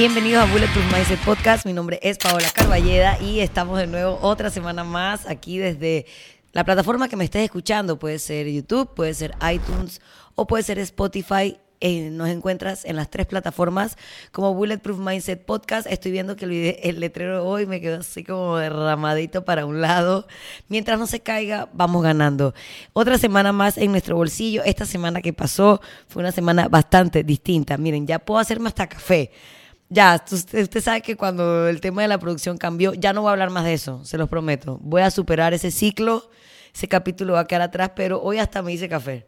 Bienvenidos a Bulletproof Mindset Podcast. Mi nombre es Paola Carballeda y estamos de nuevo otra semana más aquí desde la plataforma que me estés escuchando. Puede ser YouTube, puede ser iTunes o puede ser Spotify. Eh, nos encuentras en las tres plataformas como Bulletproof Mindset Podcast. Estoy viendo que el, el letrero hoy me quedó así como derramadito para un lado. Mientras no se caiga, vamos ganando. Otra semana más en nuestro bolsillo. Esta semana que pasó fue una semana bastante distinta. Miren, ya puedo hacerme hasta café. Ya, usted, sabe que cuando el tema de la producción cambió, ya no voy a hablar más de eso, se los prometo. Voy a superar ese ciclo, ese capítulo va a quedar atrás, pero hoy hasta me hice café.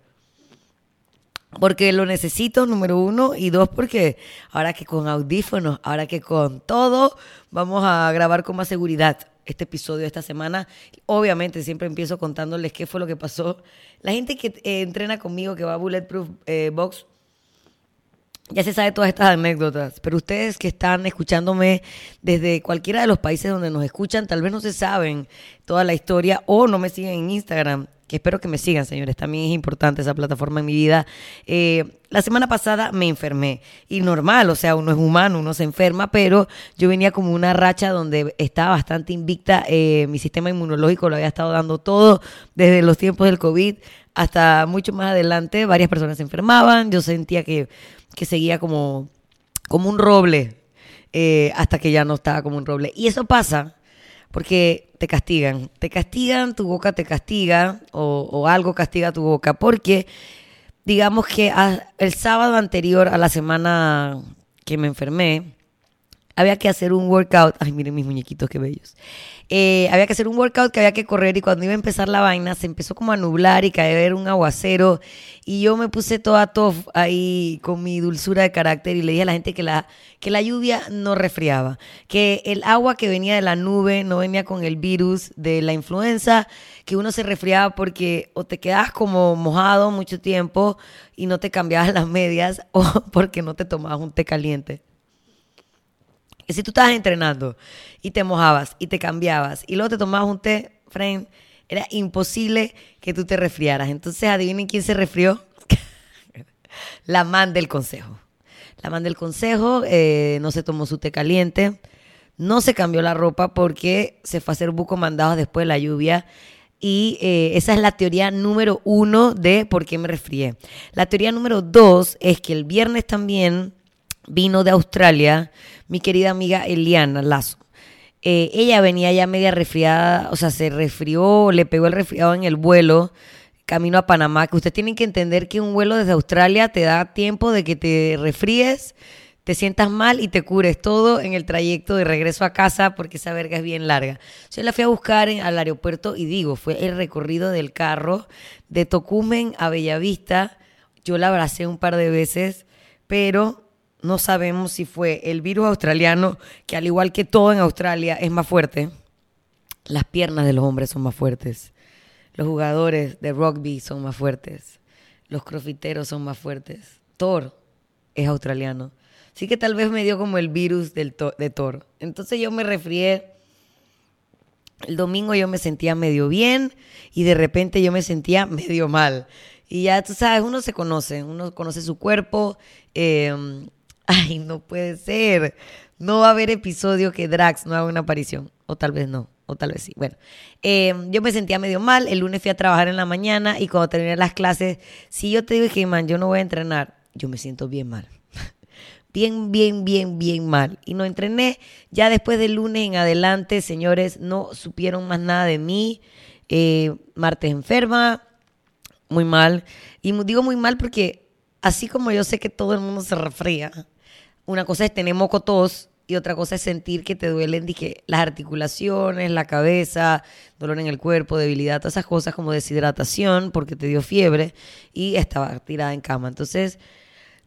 Porque lo necesito, número uno, y dos, porque ahora que con audífonos, ahora que con todo, vamos a grabar con más seguridad este episodio esta semana. Obviamente siempre empiezo contándoles qué fue lo que pasó. La gente que eh, entrena conmigo, que va a Bulletproof eh, Box, ya se sabe todas estas anécdotas, pero ustedes que están escuchándome desde cualquiera de los países donde nos escuchan, tal vez no se saben toda la historia o no me siguen en Instagram, que espero que me sigan, señores. También es importante esa plataforma en mi vida. Eh, la semana pasada me enfermé y normal, o sea, uno es humano, uno se enferma, pero yo venía como una racha donde estaba bastante invicta, eh, mi sistema inmunológico lo había estado dando todo desde los tiempos del COVID hasta mucho más adelante. Varias personas se enfermaban, yo sentía que que seguía como, como un roble eh, hasta que ya no estaba como un roble. Y eso pasa porque te castigan, te castigan, tu boca te castiga o, o algo castiga tu boca, porque digamos que el sábado anterior a la semana que me enfermé, había que hacer un workout. Ay, miren mis muñequitos, qué bellos. Eh, había que hacer un workout que había que correr y cuando iba a empezar la vaina se empezó como a nublar y caer un aguacero y yo me puse toda tof ahí con mi dulzura de carácter y le dije a la gente que la, que la lluvia no resfriaba, que el agua que venía de la nube no venía con el virus de la influenza, que uno se resfriaba porque o te quedabas como mojado mucho tiempo y no te cambiabas las medias o porque no te tomabas un té caliente si tú estabas entrenando y te mojabas y te cambiabas y luego te tomabas un té, friend, era imposible que tú te resfriaras. Entonces, adivinen quién se resfrió. la man del consejo. La man del consejo eh, no se tomó su té caliente, no se cambió la ropa porque se fue a hacer buco mandado después de la lluvia. Y eh, esa es la teoría número uno de por qué me resfrié. La teoría número dos es que el viernes también vino de Australia mi querida amiga Eliana Lazo. Eh, ella venía ya media resfriada, o sea, se resfrió, le pegó el resfriado en el vuelo camino a Panamá, que ustedes tienen que entender que un vuelo desde Australia te da tiempo de que te resfríes, te sientas mal y te cures todo en el trayecto de regreso a casa porque esa verga es bien larga. Yo la fui a buscar al aeropuerto y digo, fue el recorrido del carro de Tocumen a Bellavista. Yo la abracé un par de veces, pero no sabemos si fue el virus australiano, que al igual que todo en Australia es más fuerte. Las piernas de los hombres son más fuertes. Los jugadores de rugby son más fuertes. Los crofiteros son más fuertes. Thor es australiano. Así que tal vez me dio como el virus del de Thor. Entonces yo me resfrié. El domingo yo me sentía medio bien y de repente yo me sentía medio mal. Y ya tú sabes, uno se conoce, uno conoce su cuerpo. Eh, Ay, no puede ser. No va a haber episodio que Drax no haga una aparición. O tal vez no. O tal vez sí. Bueno, em, yo me sentía medio mal. El lunes fui a trabajar en la mañana y cuando terminé las clases, si yo te dije, man, yo no voy a entrenar, yo me siento bien mal. bien, bien, bien, bien mal. Y no entrené. Ya después del lunes en adelante, señores, no supieron más nada de mí. Eh, martes enferma, muy mal. Y digo muy mal porque así como yo sé que todo el mundo se refría, una cosa es tener moco tos y otra cosa es sentir que te duelen dije, las articulaciones, la cabeza, dolor en el cuerpo, debilidad, todas esas cosas como deshidratación porque te dio fiebre y estaba tirada en cama. Entonces,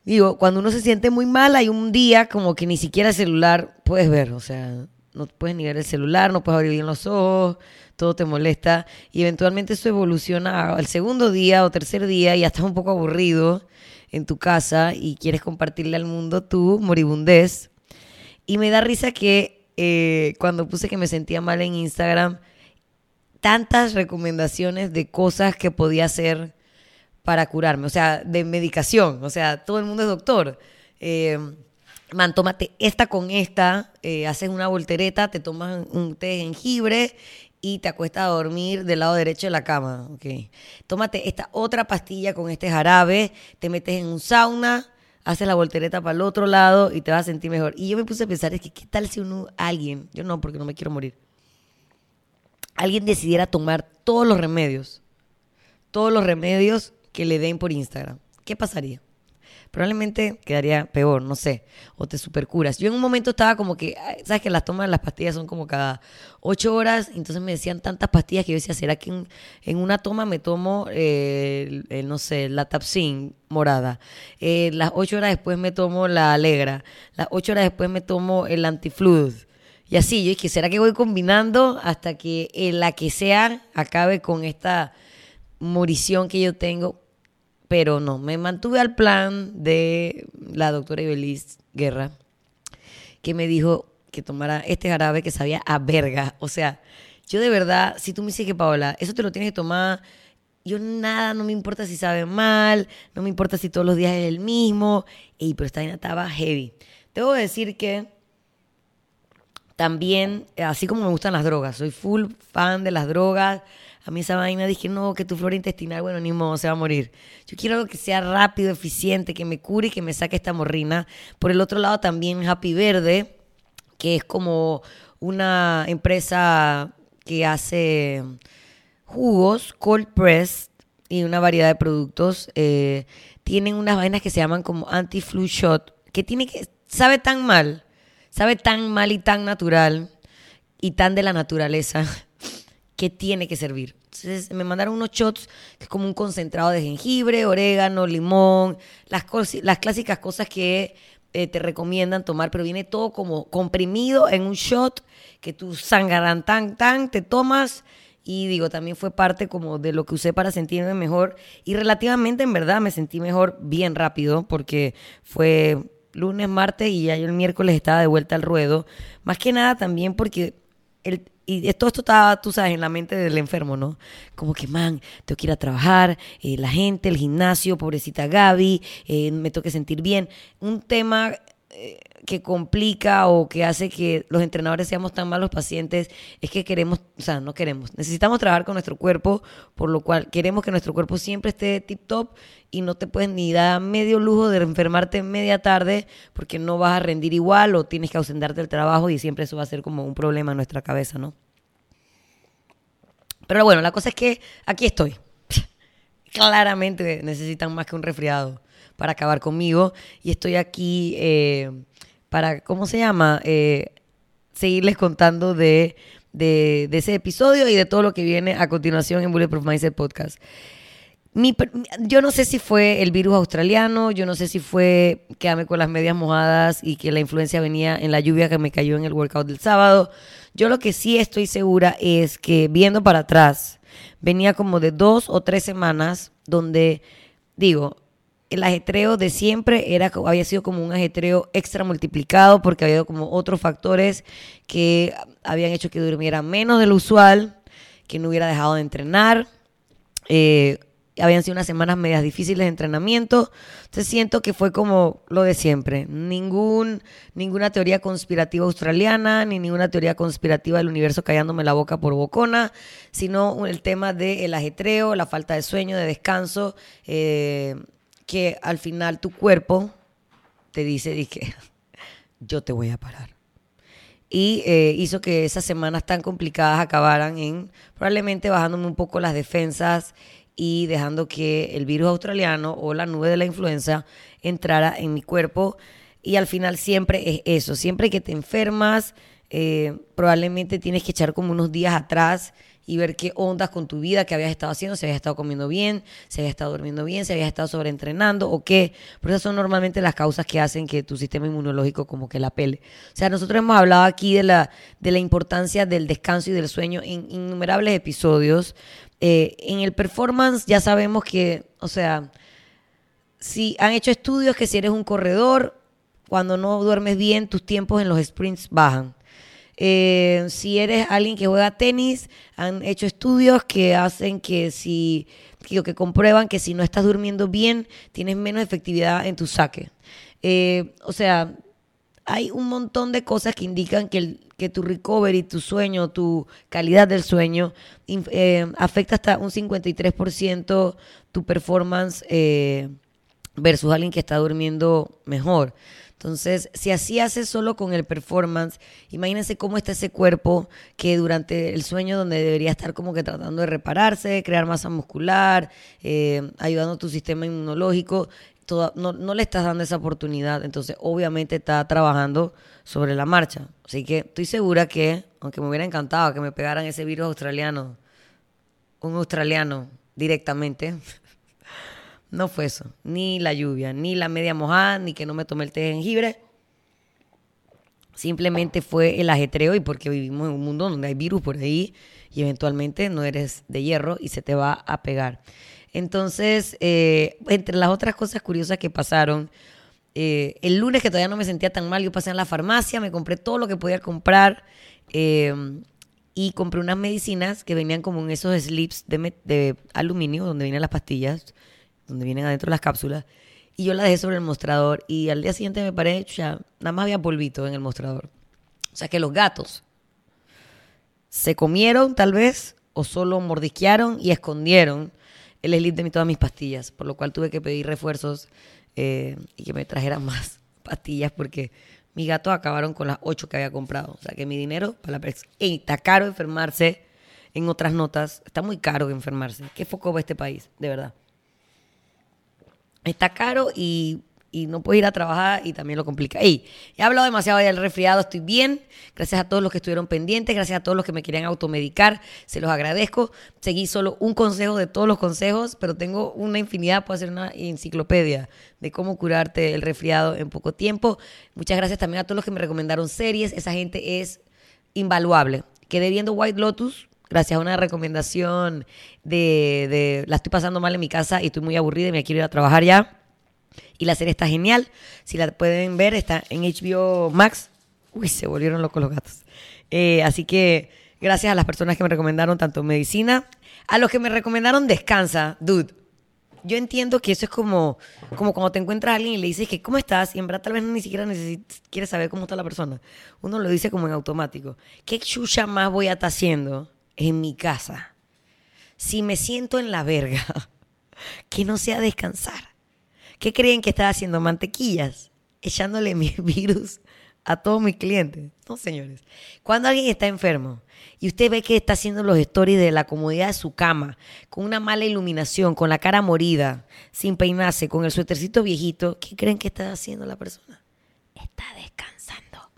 digo, cuando uno se siente muy mal, hay un día como que ni siquiera el celular puedes ver, o sea, no puedes ni ver el celular, no puedes abrir bien los ojos, todo te molesta y eventualmente eso evoluciona al segundo día o tercer día y ya estás un poco aburrido en tu casa y quieres compartirle al mundo tu moribundez. Y me da risa que eh, cuando puse que me sentía mal en Instagram, tantas recomendaciones de cosas que podía hacer para curarme, o sea, de medicación, o sea, todo el mundo es doctor. Eh, esta con esta, eh, haces una voltereta, te tomas un té de jengibre y te acuestas a dormir del lado derecho de la cama. Okay. Tómate esta otra pastilla con este jarabe, te metes en un sauna, haces la voltereta para el otro lado y te vas a sentir mejor. Y yo me puse a pensar, es que qué tal si uno, alguien, yo no, porque no me quiero morir, alguien decidiera tomar todos los remedios, todos los remedios que le den por Instagram. ¿Qué pasaría? Probablemente quedaría peor, no sé, o te supercuras. Yo en un momento estaba como que, sabes que las tomas de las pastillas son como cada ocho horas, entonces me decían tantas pastillas que yo decía, ¿será que en, una toma me tomo, eh, el, no sé, la Tapsin morada? Eh, las ocho horas después me tomo la Alegra, las ocho horas después me tomo el Antiflud. Y así, yo dije, ¿será que voy combinando hasta que la que sea acabe con esta morición que yo tengo? Pero no, me mantuve al plan de la doctora Ibeliz Guerra, que me dijo que tomara este jarabe que sabía a verga. O sea, yo de verdad, si tú me dices que Paola, eso te lo tienes que tomar, yo nada, no me importa si sabe mal, no me importa si todos los días es el mismo, y pero esta vaina estaba heavy. Debo decir que también, así como me gustan las drogas, soy full fan de las drogas, a mí esa vaina dije, no, que tu flora intestinal, bueno, ni modo, se va a morir. Yo quiero algo que sea rápido, eficiente, que me cure y que me saque esta morrina. Por el otro lado también Happy Verde, que es como una empresa que hace jugos, cold press y una variedad de productos. Eh, tienen unas vainas que se llaman como anti-flu shot, que tiene que, sabe tan mal, sabe tan mal y tan natural y tan de la naturaleza que tiene que servir. Entonces me mandaron unos shots que es como un concentrado de jengibre, orégano, limón, las, clásicas cosas que eh, te recomiendan tomar, pero viene todo como comprimido en un shot que tú sangarán tan, tan, te tomas y digo, también fue parte como de lo que usé para sentirme mejor y relativamente en verdad me sentí mejor bien rápido porque fue lunes, martes y ya el miércoles estaba de vuelta al ruedo. Más que nada también porque el, y todo esto estaba, tú sabes, en la mente del enfermo, ¿no? Como que, man, tengo que ir a trabajar, eh, la gente, el gimnasio, pobrecita Gaby, eh, me tengo que sentir bien. Un tema que complica o que hace que los entrenadores seamos tan malos pacientes es que queremos, o sea, no queremos, necesitamos trabajar con nuestro cuerpo, por lo cual queremos que nuestro cuerpo siempre esté tip top y no te puedes ni dar medio lujo de enfermarte media tarde porque no vas a rendir igual o tienes que ausentarte del trabajo y siempre eso va a ser como un problema en nuestra cabeza, ¿no? Pero bueno, la cosa es que aquí estoy. Claramente necesitan más que un resfriado para acabar conmigo y estoy aquí eh, para, ¿cómo se llama? Eh, seguirles contando de, de, ese episodio y de todo lo que viene a continuación en Bulletproof Mindset Podcast. yo no sé si fue el virus australiano, yo no sé si fue quedarme con las medias mojadas y que la influencia venía en la lluvia que me cayó en el workout del sábado. Yo lo que sí estoy segura es que viendo para atrás, venía como de dos o tres semanas donde, digo, el ajetreo de siempre era, había sido como un ajetreo extra multiplicado porque había como otros factores que habían hecho que durmiera menos de lo usual, que no hubiera dejado de entrenar. Eh, habían sido unas semanas medias difíciles de entrenamiento. Entonces siento que fue como lo de siempre. Ningún, ninguna teoría conspirativa australiana, ni ninguna teoría conspirativa del universo callándome la boca por bocona, sino el tema del ajetreo, la falta de sueño, de descanso, eh, que al final tu cuerpo te dice, dije, yo te voy a parar. Y eh, hizo que esas semanas tan complicadas acabaran en probablemente bajándome un poco las defensas y dejando que el virus australiano o la nube de la influenza entrara en mi cuerpo. Y al final siempre es eso, siempre que te enfermas, eh, probablemente tienes que echar como unos días atrás y ver qué ondas con tu vida, qué habías estado haciendo, si habías estado comiendo bien, si habías estado durmiendo bien, si habías estado sobreentrenando o qué. Pero esas son normalmente las causas que hacen que tu sistema inmunológico como que la pele. O sea, nosotros hemos hablado aquí de la, de la importancia del descanso y del sueño en innumerables episodios. Eh, en el performance ya sabemos que, o sea, si han hecho estudios que si eres un corredor, cuando no duermes bien, tus tiempos en los sprints bajan. Eh, si eres alguien que juega tenis, han hecho estudios que hacen que si que, comprueban que si no estás durmiendo bien, tienes menos efectividad en tu saque. Eh, o sea, hay un montón de cosas que indican que, que tu recovery, tu sueño, tu calidad del sueño eh, afecta hasta un 53% tu performance eh, versus alguien que está durmiendo mejor. Entonces, si así haces solo con el performance, imagínense cómo está ese cuerpo que durante el sueño donde debería estar como que tratando de repararse, crear masa muscular, eh, ayudando a tu sistema inmunológico, no, no, le estás dando esa oportunidad. Entonces, obviamente está trabajando sobre la marcha. Así que estoy segura que, aunque me hubiera encantado que me pegaran ese virus australiano, un australiano directamente, no fue eso. Ni la lluvia, ni la media mojada, ni que no me tomé el té de jengibre. Simplemente fue el ajetreo y porque vivimos en un mundo donde hay virus por ahí y eventualmente no eres de hierro y se te va a pegar. Entonces, eh, entre las otras cosas curiosas que pasaron, eh, el lunes que todavía no me sentía tan mal, yo pasé en la farmacia, me compré todo lo que podía comprar eh, y compré unas medicinas que venían como en esos slips de, de aluminio donde vienen las pastillas donde vienen adentro las cápsulas, y yo la dejé sobre el mostrador y al día siguiente me paré, ya, nada más había polvito en el mostrador. O sea que los gatos se comieron tal vez o solo mordisquearon y escondieron el slip de todas mis pastillas, por lo cual tuve que pedir refuerzos eh, y que me trajeran más pastillas porque mis gatos acabaron con las ocho que había comprado. O sea que mi dinero para la está caro enfermarse en otras notas. Está muy caro enfermarse. ¿Qué foco va este país? De verdad está caro y, no puedo ir a trabajar y también lo complica. Ey, he hablado demasiado del resfriado, estoy bien. Gracias a todos los que estuvieron pendientes, gracias a todos los que me querían automedicar, se los agradezco. Seguí solo un consejo de todos los consejos, pero tengo una infinidad, puedo hacer una enciclopedia de cómo curarte el resfriado en poco tiempo. Muchas gracias también a todos los que me recomendaron series, esa gente es invaluable. Quedé viendo White Lotus, gracias a una recomendación de, de, la estoy pasando mal en mi casa y estoy muy aburrida y me quiero ir a trabajar ya. Y la serie está genial. Si la pueden ver, está en HBO Max. Uy, se volvieron locos los gatos. Eh, así que gracias a las personas que me recomendaron tanto medicina. A los que me recomendaron descansa, dude. Yo entiendo que eso es como, como cuando te encuentras a alguien y le dices que cómo estás y en verdad tal vez ni siquiera quieres saber cómo está la persona. Uno lo dice como en automático. ¿Qué chucha más voy a estar haciendo en mi casa, si me siento en la verga, que no sea descansar. ¿Qué creen que estaba haciendo? Mantequillas, echándole mi virus a todos mis clientes. No, señores. Cuando alguien está enfermo y usted ve que está haciendo los stories de la comodidad de su cama, con una mala iluminación, con la cara morida, sin peinarse, con el suétercito viejito, ¿qué creen que está haciendo la persona? Está descansando.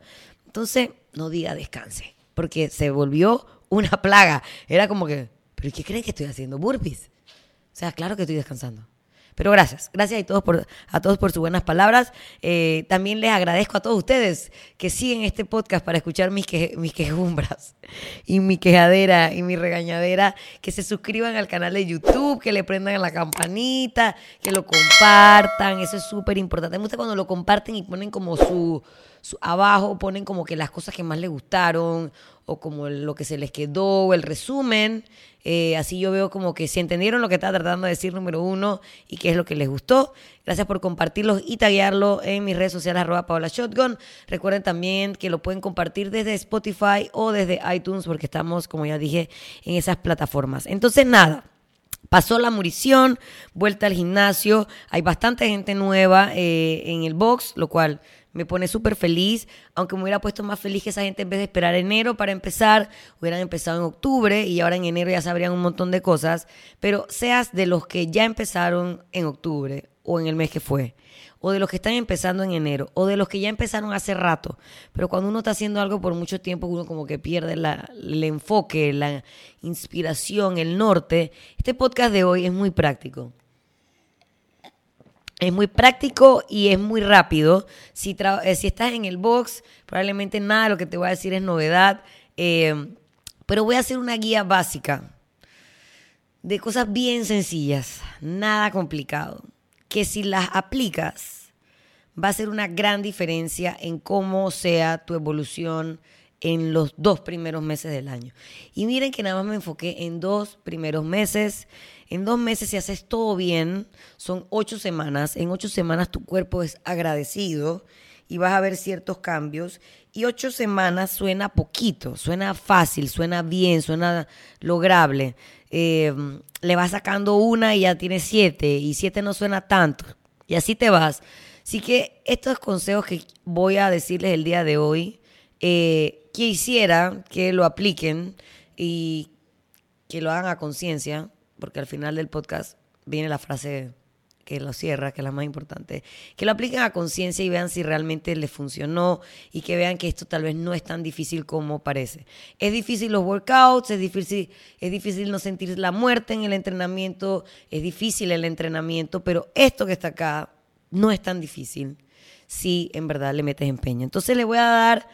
Entonces, no diga descanse, porque se volvió una plaga. Era como que, ¿pero qué creen que estoy haciendo? Burpees. O sea, claro que estoy descansando. Pero gracias, gracias a todos por, a todos por sus buenas palabras. Eh, también les agradezco a todos ustedes que siguen este podcast para escuchar mis, mis quejumbras y mi quejadera y mi regañadera, que se suscriban al canal de YouTube, que le prendan la campanita, que lo compartan, eso es súper importante. Me gusta cuando lo comparten y ponen como su, abajo, ponen como que las cosas que más les gustaron o como lo que se les quedó, el resumen. Eh, así yo veo como que si entendieron lo que estaba tratando de decir número uno y qué es lo que les gustó. Gracias por compartirlos y taguearlo en mis redes sociales arroba Paola Shotgun. Recuerden también que lo pueden compartir desde Spotify o desde iTunes porque estamos, como ya dije, en esas plataformas. Entonces nada. Pasó la murición, vuelta al gimnasio, hay bastante gente nueva eh, en el box, lo cual me pone súper feliz, aunque me hubiera puesto más feliz que esa gente en vez de esperar enero para empezar, hubieran empezado en octubre y ahora en enero ya sabrían un montón de cosas, pero seas de los que ya empezaron en octubre o en el mes que fue, o de los que están empezando en enero, o de los que ya empezaron hace rato, pero cuando uno está haciendo algo por mucho tiempo, uno como que pierde el enfoque, la inspiración, el norte. Este podcast de hoy es muy práctico. Es muy práctico y es muy rápido. Si, eh, si estás en el box, probablemente nada de lo que te voy a decir es novedad. Eh, pero voy a hacer una guía básica de cosas bien sencillas, nada complicado, que si las aplicas va a ser una gran diferencia en cómo sea tu evolución en los dos primeros meses del año. Y miren que nada más me enfoqué en dos primeros meses. En dos meses, si haces todo bien, son ocho semanas. En ocho semanas tu cuerpo es agradecido y vas a ver ciertos cambios. Y ocho semanas suena poquito, suena fácil, suena bien, suena lograble. Eh, le vas sacando una y ya tienes siete, y siete no suena tanto. Y así te vas. Así que estos consejos que voy a decirles el día de hoy, eh, quisiera que lo apliquen y que lo hagan a conciencia, porque al final del podcast viene la frase que lo cierra, que es la más importante, que lo apliquen a conciencia y vean si realmente les funcionó y que vean que esto tal vez no es tan difícil como parece. Es difícil los workouts, es difícil, es difícil no sentir la muerte en el entrenamiento, es difícil el entrenamiento, pero esto que está acá no es tan difícil si en verdad le metes empeño. Entonces le voy a dar,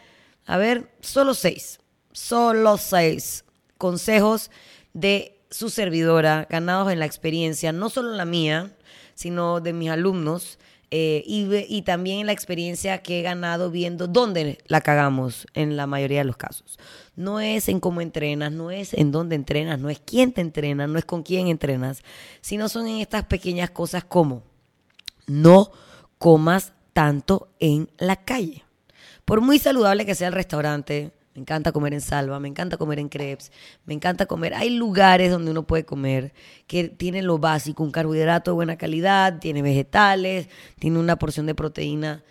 a ver, solo seis, solo seis consejos de su servidora, ganados en la experiencia, no solo la mía, sino de mis alumnos. Eh, y, y, también en la experiencia que he ganado viendo dónde la cagamos en la mayoría de los casos. No es en cómo entrenas, no es en dónde entrenas, no es quién te entrena, no es con quién entrenas, sino son en estas pequeñas cosas como no comas tanto en la calle. Por muy saludable que sea el restaurante, me encanta comer en salva, me encanta comer en crepes, me encanta comer. Hay lugares donde uno puede comer que tienen lo básico, un carbohidrato de buena calidad, tiene vegetales, tiene una porción de proteína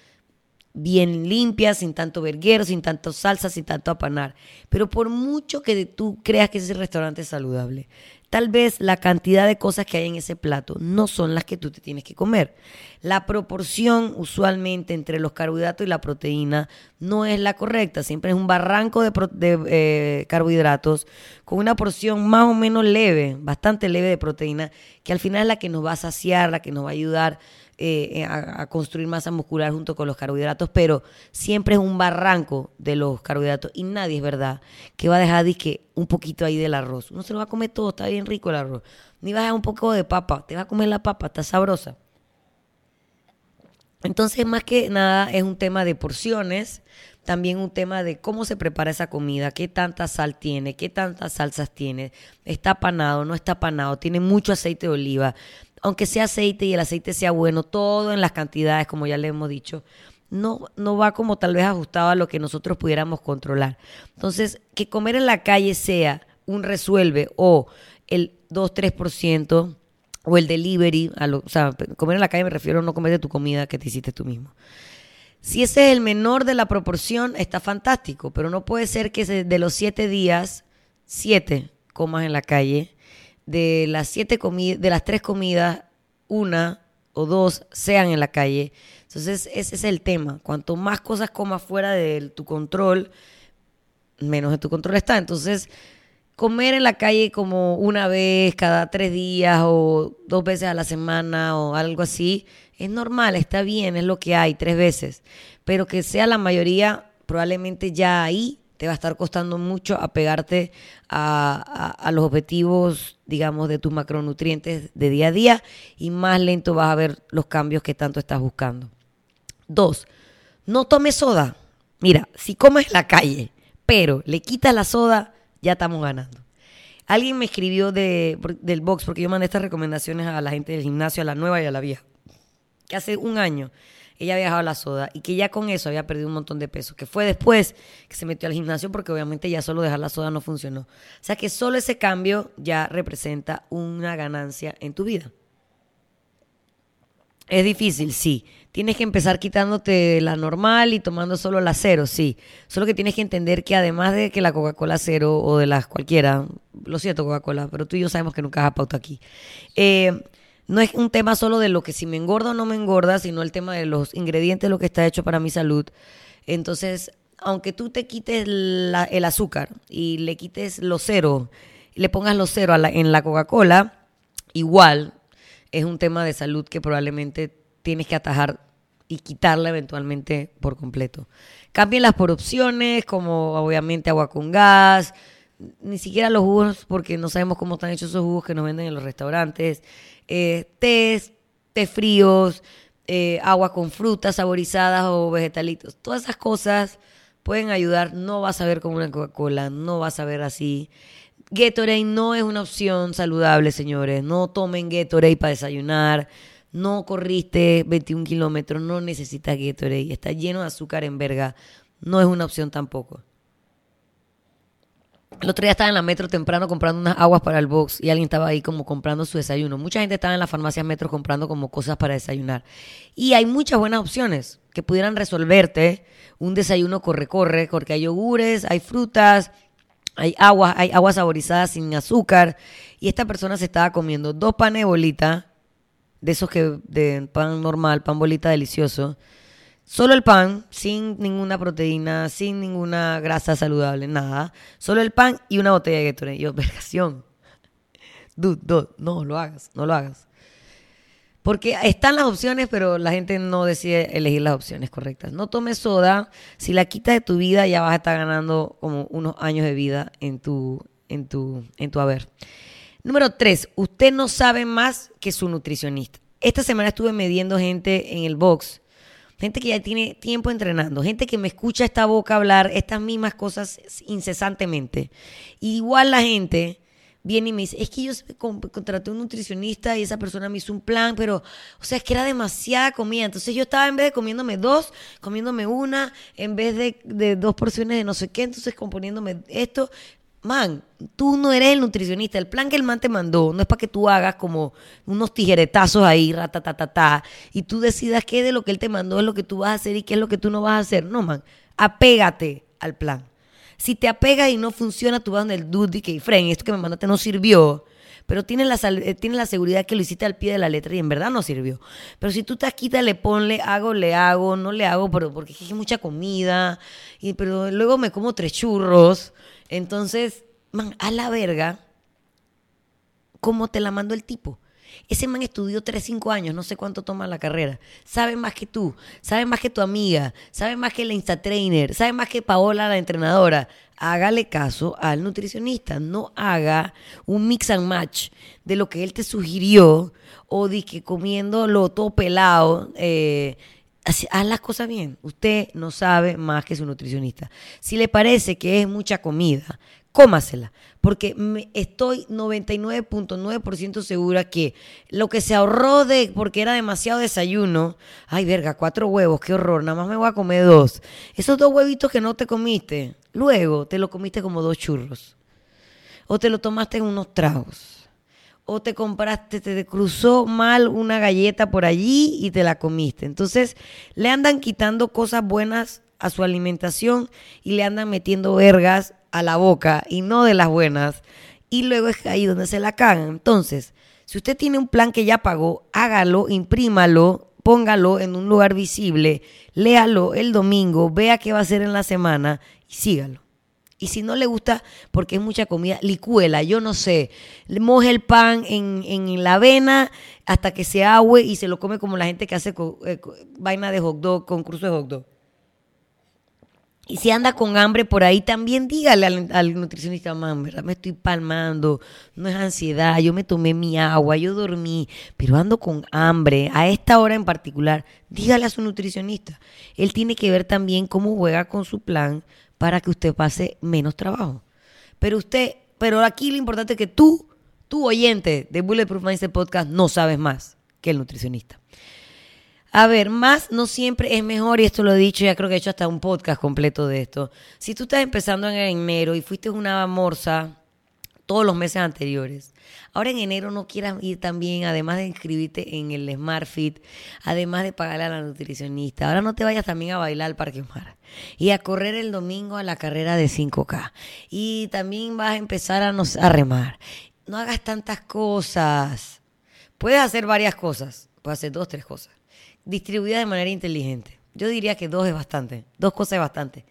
bien limpia, sin tanto verguero, sin tanto salsa, sin tanto apanar. Pero por mucho que tú creas que ese restaurante es saludable, Tal vez la cantidad de cosas que hay en ese plato no son las que tú te tienes que comer. La proporción usualmente entre los carbohidratos y la proteína no es la correcta. Siempre es un barranco de, eh, carbohidratos con una porción más o menos leve, bastante leve de proteína, que al final es la que nos va a saciar, la que nos va a ayudar eh, eh, a, construir masa muscular junto con los carbohidratos, pero siempre es un barranco de los carbohidratos y nadie es verdad que va a dejar que un poquito ahí del arroz. Uno se lo va a comer todo, está bien rico el arroz. Ni vas a dejar un poco de papa, te vas a comer la papa, está sabrosa. Entonces, más que nada, es un tema de porciones, también un tema de cómo se prepara esa comida, qué tanta sal tiene, qué tantas salsas tiene, está panado, no está panado, tiene mucho aceite de oliva, aunque sea aceite y el aceite sea bueno, todo en las cantidades, como ya le hemos dicho, no, no va como tal vez ajustado a lo que nosotros pudiéramos controlar. Entonces, que comer en la calle sea un resuelve o el 2-3% o el delivery, a lo, o sea, comer en la calle me refiero a no comer de tu comida que te hiciste tú mismo. Si ese es el menor de la proporción, está fantástico, pero no puede ser que de los siete días, siete comas en la calle de las siete comidas, de las tres comidas, una o dos sean en la calle. Entonces, ese es el tema. Cuanto más cosas comas fuera de tu control, menos de tu control está. Entonces, comer en la calle como una vez cada tres días o dos veces a la semana o algo así, es normal, está bien, es lo que hay, tres veces. Pero que sea la mayoría, probablemente ya ahí te va a estar costando mucho apegarte a, a, los objetivos, digamos, de tus macronutrientes de día a día y más lento vas a ver los cambios que tanto estás buscando. Dos, no tomes soda. Mira, si comes la calle, pero le quitas la soda, ya estamos ganando. Alguien me escribió de, del box, porque yo mandé estas recomendaciones a la gente del gimnasio, a la nueva y a la vieja, que hace un año ella había dejado la soda y que ya con eso había perdido un montón de peso, que fue después que se metió al gimnasio porque obviamente ya solo dejar la soda no funcionó. O sea que solo ese cambio ya representa una ganancia en tu vida. Es difícil, sí. Tienes que empezar quitándote la normal y tomando solo la cero, sí. Solo que tienes que entender que además de que la Coca-Cola cero o de las cualquiera, lo siento Coca-Cola, pero tú y yo sabemos que nunca has pauta aquí. Eh, no es un tema solo de lo que si me engorda o no me engorda, sino el tema de los ingredientes, lo que está hecho para mi salud. Entonces, aunque tú te quites el azúcar y le quites lo cero, le pongas lo cero en la Coca-Cola, igual es un tema de salud que probablemente tienes que atajar y quitarla eventualmente por completo. Cámbienlas por opciones, como obviamente agua con gas, ni siquiera los jugos, porque no sabemos cómo están hechos esos jugos que nos venden en los restaurantes eh, tés, té fríos, eh, agua con frutas saborizadas o vegetalitos. Todas esas cosas pueden ayudar. No vas a ver como una Coca-Cola, no vas a ver así. Gatorade no es una opción saludable, señores. No tomen Gatorade para desayunar. no corriste 21 kilómetros, no necesitas Gatorade, está lleno de azúcar en verga, no es una opción tampoco. El otro día estaba en la metro temprano comprando unas aguas para el box y alguien estaba ahí como comprando su desayuno. Mucha gente estaba en las farmacias metro comprando como cosas para desayunar. Y hay muchas buenas opciones que pudieran resolverte un desayuno corre-corre, porque hay yogures, hay frutas, hay agua, hay agua saborizada sin azúcar. Y esta persona se estaba comiendo dos panes de bolita, de esos que, de pan normal, pan bolita delicioso. Solo el pan, sin ninguna proteína, sin ninguna grasa saludable, nada. Solo el pan y una botella de Gatorade. Yo, vergación. Dude, no lo hagas, no lo hagas. Porque están las opciones, pero la gente no decide elegir las opciones correctas. No tomes soda. Si la quitas de tu vida, ya vas a estar ganando como unos años de vida en tu, en tu, en tu haber. Número tres, usted no sabe más que su nutricionista. Esta semana estuve midiendo gente en el box, gente que ya tiene tiempo entrenando, gente que me escucha esta boca hablar estas mismas cosas incesantemente. igual la gente viene y me dice, es que yo contraté un nutricionista y esa persona me hizo un plan, pero, o sea, es que era demasiada comida. Entonces yo estaba en vez de comiéndome dos, comiéndome una, en vez de, dos porciones de no sé qué, entonces componiéndome esto. Man, tú no eres el nutricionista. El plan que el man te mandó no es para que tú hagas como unos tijeretazos ahí, ta y tú decidas qué de lo que él te mandó es lo que tú vas a hacer y qué es lo que tú no vas a hacer. No, man, apégate al plan. Si te apegas y no funciona, tú vas donde el dude que Fren, esto que me mandaste no sirvió. Pero tienes la, eh, tienes la seguridad que lo hiciste al pie de la letra y en verdad no sirvió. Pero si tú te quitas, le ponle, hago, le hago, no le hago, pero porque es mucha comida. Y, pero luego me como tres churros. Entonces, man, a la verga, ¿cómo te la mandó el tipo? Ese man estudió 3, 5 años, no sé cuánto toma la carrera. Sabe más que tú, sabe más que tu amiga, sabe más que la Insta Trainer, sabe más que Paola, la entrenadora. Hágale caso al nutricionista, no haga un mix and match de lo que él te sugirió o de que comiéndolo todo pelado. Eh, haz las cosas bien. Usted no sabe más que su nutricionista. Si le parece que es mucha comida, cómasela, porque estoy 99.9% segura que lo que se ahorró de, porque era demasiado desayuno, ay verga, cuatro huevos, qué horror, nada más me voy a comer dos. Esos dos huevitos que no te comiste, luego te lo comiste como dos churros, o te lo tomaste en unos tragos, o te compraste, te cruzó mal una galleta por allí y te la comiste. Entonces, le andan quitando cosas buenas a su alimentación y le andan metiendo vergas a la boca y no de las buenas. Y luego es ahí donde se la cagan. Entonces, si usted tiene un plan que ya pagó, hágalo, imprímalo, póngalo en un lugar visible, léalo el domingo, vea qué va a hacer en la semana y sígalo. Y si no le gusta, porque es mucha comida, licuela, yo no sé. Moje el pan en, la avena hasta que se agüe y se lo come como la gente que hace eh, vaina de hot dog, con cruzo de hot dog. Y si anda con hambre por ahí, también dígale al, nutricionista, man, ¿verdad? Me estoy palmando, no es ansiedad, yo me tomé mi agua, yo dormí, pero ando con hambre, a esta hora en particular, dígale a su nutricionista. Él tiene que ver también cómo juega con su plan para que usted pase menos trabajo. Pero usted, pero aquí lo importante es que tú, tu oyente de Bulletproof Mindset Podcast, no sabes más que el nutricionista. A ver, más no siempre es mejor, y esto lo he dicho, ya creo que he hecho hasta un podcast completo de esto. Si tú estás empezando en enero y fuiste una morsa todos los meses anteriores, ahora en enero no quieras ir también, además de inscribirte en el Smart Fit, además de pagarle a la nutricionista, ahora no te vayas también a bailar al Parque Mar y a correr el domingo a la carrera de 5K. Y también vas a empezar a, a remar. No hagas tantas cosas. Puedes hacer varias cosas, puedes hacer dos, tres cosas distribuida de manera inteligente. Yo diría que dos es bastante, dos cosas es bastante.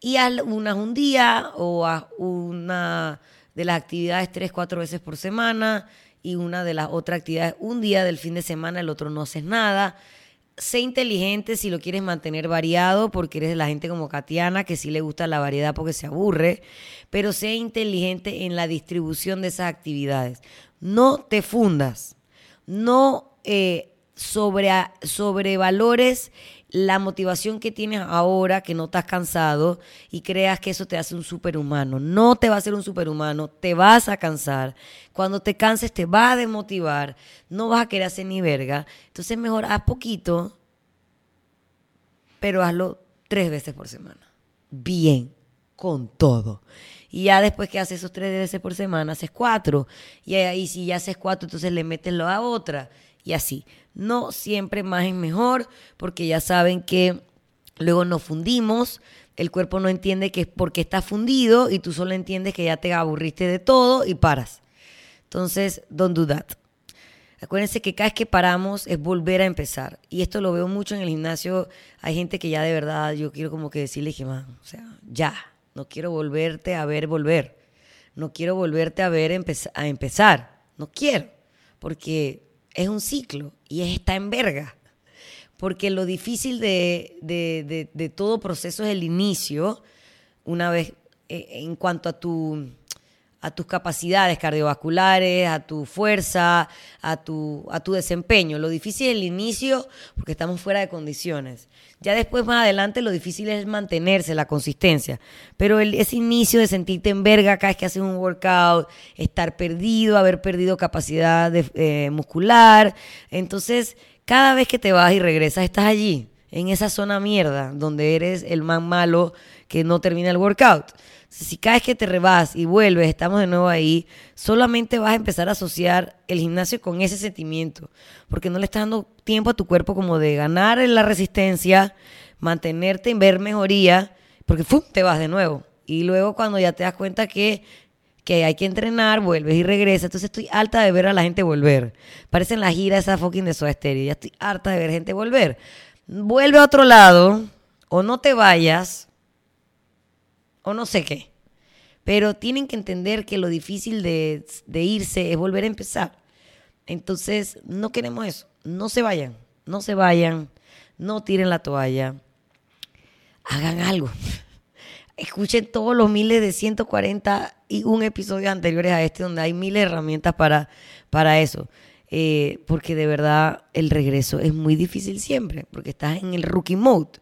Y haz unas un día o haz una de las actividades tres, cuatro veces por semana y una de las otras actividades un día del fin de semana, el otro no haces nada. Sé inteligente si lo quieres mantener variado, porque eres de la gente como Katiana, que sí le gusta la variedad porque se aburre, pero sé inteligente en la distribución de esas actividades. No te fundas, no eh, sobre, sobrevalores la motivación que tienes ahora, que no estás cansado, y creas que eso te hace un superhumano. No te va a hacer un superhumano, te vas a cansar. Cuando te canses te va a desmotivar, no vas a querer hacer ni verga. Entonces mejor haz poquito, pero hazlo tres veces por semana. Bien, con todo. Y ya después que haces esos tres veces por semana, haces cuatro. Y ahí si ya haces cuatro, entonces le metes lo a otra. Y así. No siempre más es mejor, porque ya saben que luego nos fundimos, el cuerpo no entiende que es porque está fundido y tú solo entiendes que ya te aburriste de todo y paras. Entonces, don't do that. Acuérdense que cada vez que paramos es volver a empezar. Y esto lo veo mucho en el gimnasio. Hay gente que ya de verdad, yo quiero como que decirle que, o sea, ya, no quiero volverte a ver volver. No quiero volverte a ver a empezar. No quiero. Porque es un ciclo y está en verga. Porque lo difícil de, de, todo proceso es el inicio, una vez eh, en cuanto a tu a tus capacidades cardiovasculares, a tu fuerza, a tu, a tu desempeño. Lo difícil es el inicio porque estamos fuera de condiciones. Ya después, más adelante, lo difícil es mantenerse, la consistencia. Pero el, ese inicio de sentirte en verga cada vez que haces un workout, estar perdido, haber perdido capacidad eh, muscular. Entonces, cada vez que te vas y regresas, estás allí, en esa zona mierda, donde eres el más malo que no termina el workout. Si cada vez que te rebas y vuelves, estamos de nuevo ahí, solamente vas a empezar a asociar el gimnasio con ese sentimiento, porque no le estás dando tiempo a tu cuerpo como de ganar en la resistencia, mantenerte en ver mejoría, porque ¡fum! te vas de nuevo. Y luego cuando ya te das cuenta que, que hay que entrenar, vuelves y regresas. Entonces estoy harta de ver a la gente volver. Parecen la gira esa fucking de Soda Stereo. Ya estoy harta de ver gente volver. Vuelve a otro lado o no te vayas o no sé qué. Pero tienen que entender que lo difícil de, irse es volver a empezar. Entonces, no queremos eso. No se vayan, no se vayan, no tiren la toalla. Hagan algo. Escuchen todos los miles de 140 y un episodio anteriores a este donde hay miles de herramientas para, para eso. Eh, porque de verdad el regreso es muy difícil siempre, porque estás en el rookie mode.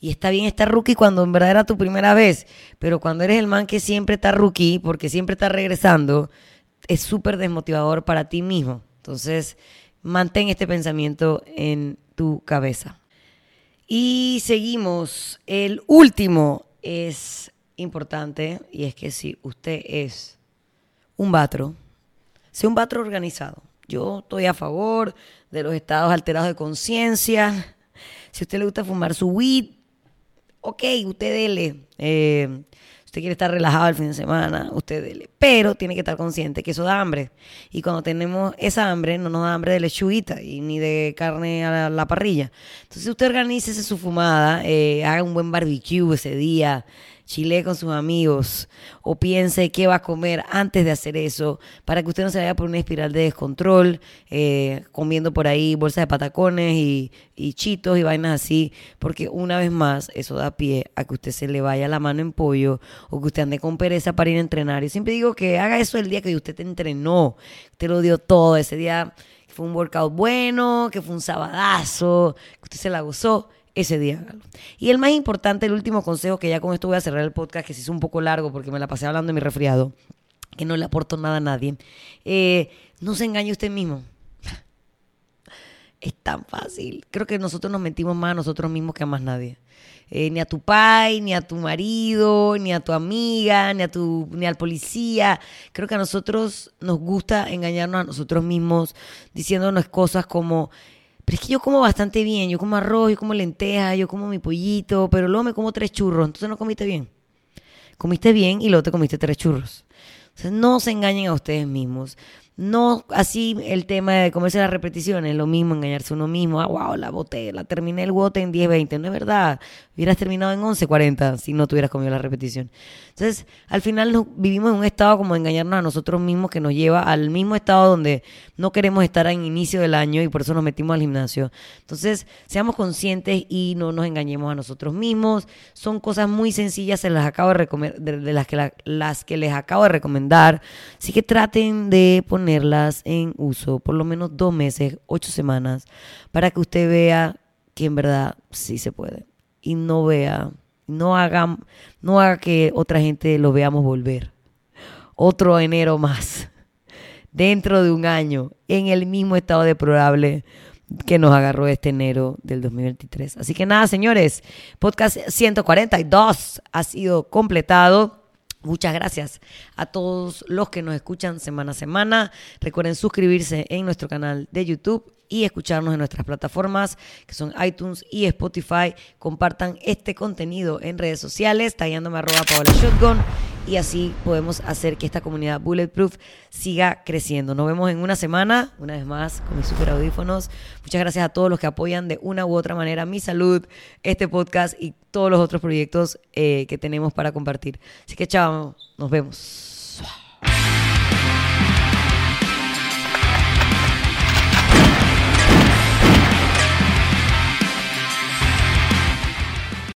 Y está bien estar rookie cuando en verdad era tu primera vez, pero cuando eres el man que siempre está rookie, porque siempre está regresando, es súper desmotivador para ti mismo. Entonces, mantén este pensamiento en tu cabeza. Y seguimos. El último es importante y es que si usted es un batro, sea un batro organizado. Yo estoy a favor de los estados alterados de conciencia. Si a usted le gusta fumar su weed, ok, usted dele. Eh, usted quiere estar relajado el fin de semana, usted dele. Pero tiene que estar consciente que eso da hambre. Y cuando tenemos esa hambre, no nos da hambre de lechuguita y ni de carne a la, parrilla. Entonces usted organice su fumada, eh, haga un buen barbecue ese día, chile con sus amigos o piense qué va a comer antes de hacer eso para que usted no se vaya por una espiral de descontrol, eh, comiendo por ahí bolsas de patacones y, y chitos y vainas así, porque una vez más eso da pie a que usted se le vaya la mano en pollo o que usted ande con pereza para ir a entrenar. Y siempre digo que haga eso el día que usted te entrenó, usted lo dio todo, ese día fue un workout bueno, que fue un sabadazo, que usted se la gozó ese día Y el más importante, el último consejo, que ya con esto voy a cerrar el podcast, que se hizo un poco largo porque me la pasé hablando de mi resfriado, que no le aporto nada a nadie. Eh, no se engañe usted mismo. Es tan fácil. Creo que nosotros nos mentimos más a nosotros mismos que a más nadie. Eh, ni a tu pai, ni a tu marido, ni a tu amiga, ni a tu, ni al policía. Creo que a nosotros nos gusta engañarnos a nosotros mismos, diciéndonos cosas como pero es que yo como bastante bien, yo como arroz, yo como lentejas, yo como mi pollito, pero luego me como tres churros, entonces no comiste bien. Comiste bien y luego te comiste tres churros. Entonces no se engañen a ustedes mismos. No así el tema de comerse las repeticiones, lo mismo, engañarse uno mismo. Ah, wow, la boté, la terminé el bote en 10.20. No es verdad. Hubieras terminado en 11.40 si no tuvieras comido la repetición. Entonces, al final vivimos en un estado como de engañarnos a nosotros mismos que nos lleva al mismo estado donde no queremos estar en inicio del año y por eso nos metimos al gimnasio. Entonces, seamos conscientes y no nos engañemos a nosotros mismos. Son cosas muy sencillas, se las acabo de, de, las, que las que les acabo de recomendar. Así que traten de poner ponerlas en uso por lo menos dos meses, ocho semanas, para que usted vea que en verdad sí se puede. Y no vea, no haga, no haga que otra gente lo veamos volver. Otro enero más. Dentro de un año, en el mismo estado de probable que nos agarró este enero del 2023. Así que nada, señores, podcast 142 ha sido completado. Muchas gracias a todos los que nos escuchan semana a semana. Recuerden suscribirse en nuestro canal de YouTube y escucharnos en nuestras plataformas que son iTunes y Spotify. Compartan este contenido en redes sociales, tallándome arroba Paola Shotgun y así podemos hacer que esta comunidad Bulletproof siga creciendo. Nos vemos en una semana, una vez más, con mis super audífonos. Muchas gracias a todos los que apoyan de una u otra manera mi salud, este podcast y todos los otros proyectos eh, que tenemos para compartir. Así que chao, nos vemos.